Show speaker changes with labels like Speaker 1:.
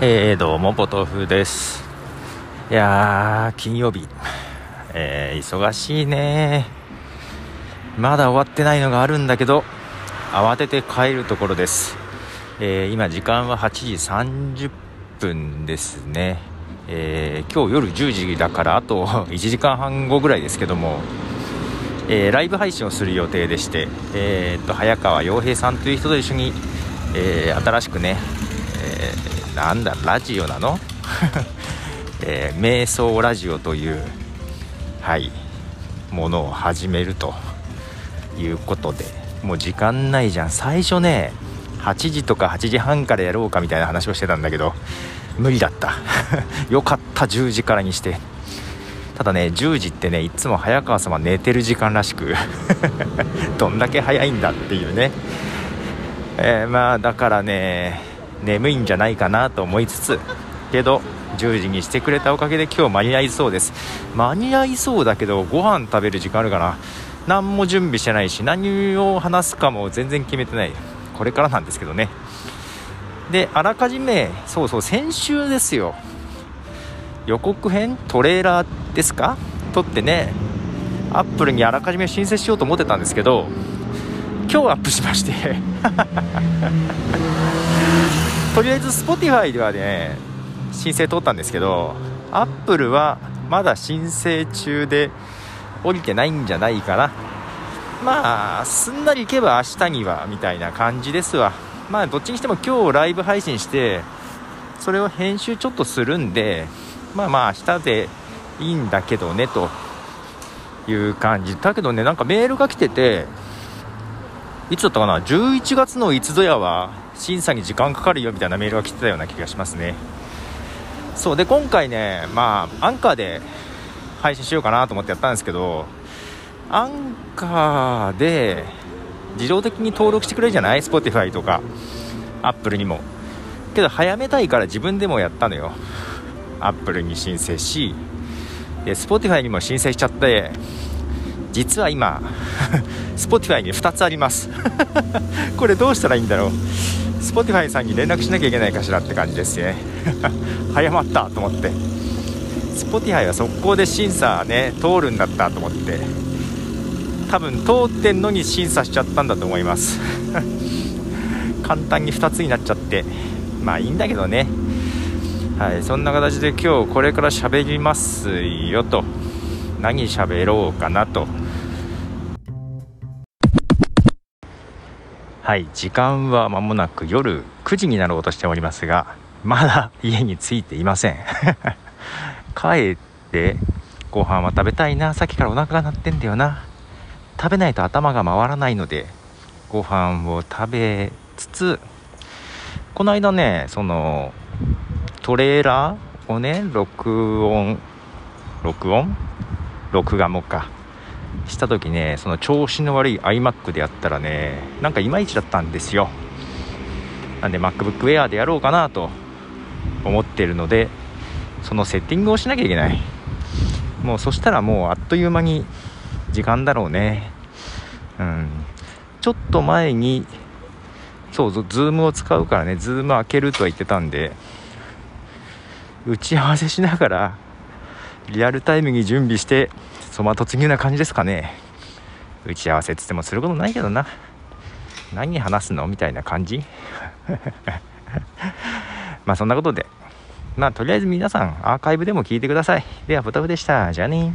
Speaker 1: えー、どうもポトフです。いやー金曜日、えー、忙しいね。まだ終わってないのがあるんだけど慌てて帰るところです、えー、今時間は8時30分ですね、え今日夜10時だからあと 1時間半後ぐらいですけどもえー、ライブ配信をする予定でして、えー、っと早川洋平さんという人と一緒に、えー、新しくね、えなんだラジオなの、え瞑想ラジオというはいものを始めるということで。もう時間ないじゃん。最初ね8時とか8時半からやろうかみたいな話をしてたんだけど無理だった。よかった。10時からにして。ただね10時ってねいつも早川様寝てる時間らしく どんだけ早いんだっていうね、えー、まあだからね眠いんじゃないかなと思いつつけど10時にしてくれたおかげで今日間に合いそうです。間に合いそうだけどご飯食べる時間あるかな。何も準備してないし何を話すかも全然決めてない。これからなんですけどね。であらかじめそうそう先週ですよ。予告編トレーラーですか？撮ってねアップルにあらかじめ申請しようと思ってたんですけど今日アップしまして。とりあえず Spotify ではね申請通ったんですけどアップルはまだ申請中で降りてないんじゃないかな。まあすんなりいけば明日にはみたいな感じですわ。まあどっちにしても今日ライブ配信してそれを編集ちょっとするんでまあまあ明日でいいんだけどねと。いう感じ。だけどねなんかメールが来てていつだったかな？11月のいつぞやは審査に時間かかるよみたいなメールが来てたような気がしますね。そうで今回ねまあアンカーで配信しようかなと思ってやったんですけどアンカーで自動的に登録してくれるじゃない？Spotify とか Apple にも。けど早めたいから自分でもやったのよ。アップルに申請しで Spotify にも申請しちゃって実は今 Spotify に2つあります。これどうしたらいいんだろう？Spotify さんに連絡しなきゃいけないかしらって感じですね。早まったと思って。Spotify は速攻で審査ね通るんだったと思って。多分通ってんのに審査しちゃったんだと思います。簡単に2つになっちゃって。まあいいんだけどね。はい、そんな形で今日これから喋りますよと。何喋ろうかなと。はい時間は間もなく夜9時になろうとしておりますがまだ家に着いていません。帰ってご飯は食べたいな。さっきからお腹が鳴ってんだよな。食べないと頭が回らないのでご飯を食べつつこの間ねそのトレーラーをね録音録音？録画もか。した時ねその調子の悪い iMac でやったらねなんかいまいちだったんですよ。なんで MacBook Air でやろうかなと思ってるのでそのセッティングをしなきゃいけない。もうそしたらもうあっという間に時間だろうね。うん。ちょっと前にそうズームを使うからねズーム開けるとは言ってたんで打ち合わせしながらリアルタイムに準備してその突入な感じですかね。打ち合わせっつってもすることないけどな。何話すのみたいな感じ。まあそんなことで。まあとりあえず皆さんアーカイブでも聞いてください。ではポタフでした。じゃあね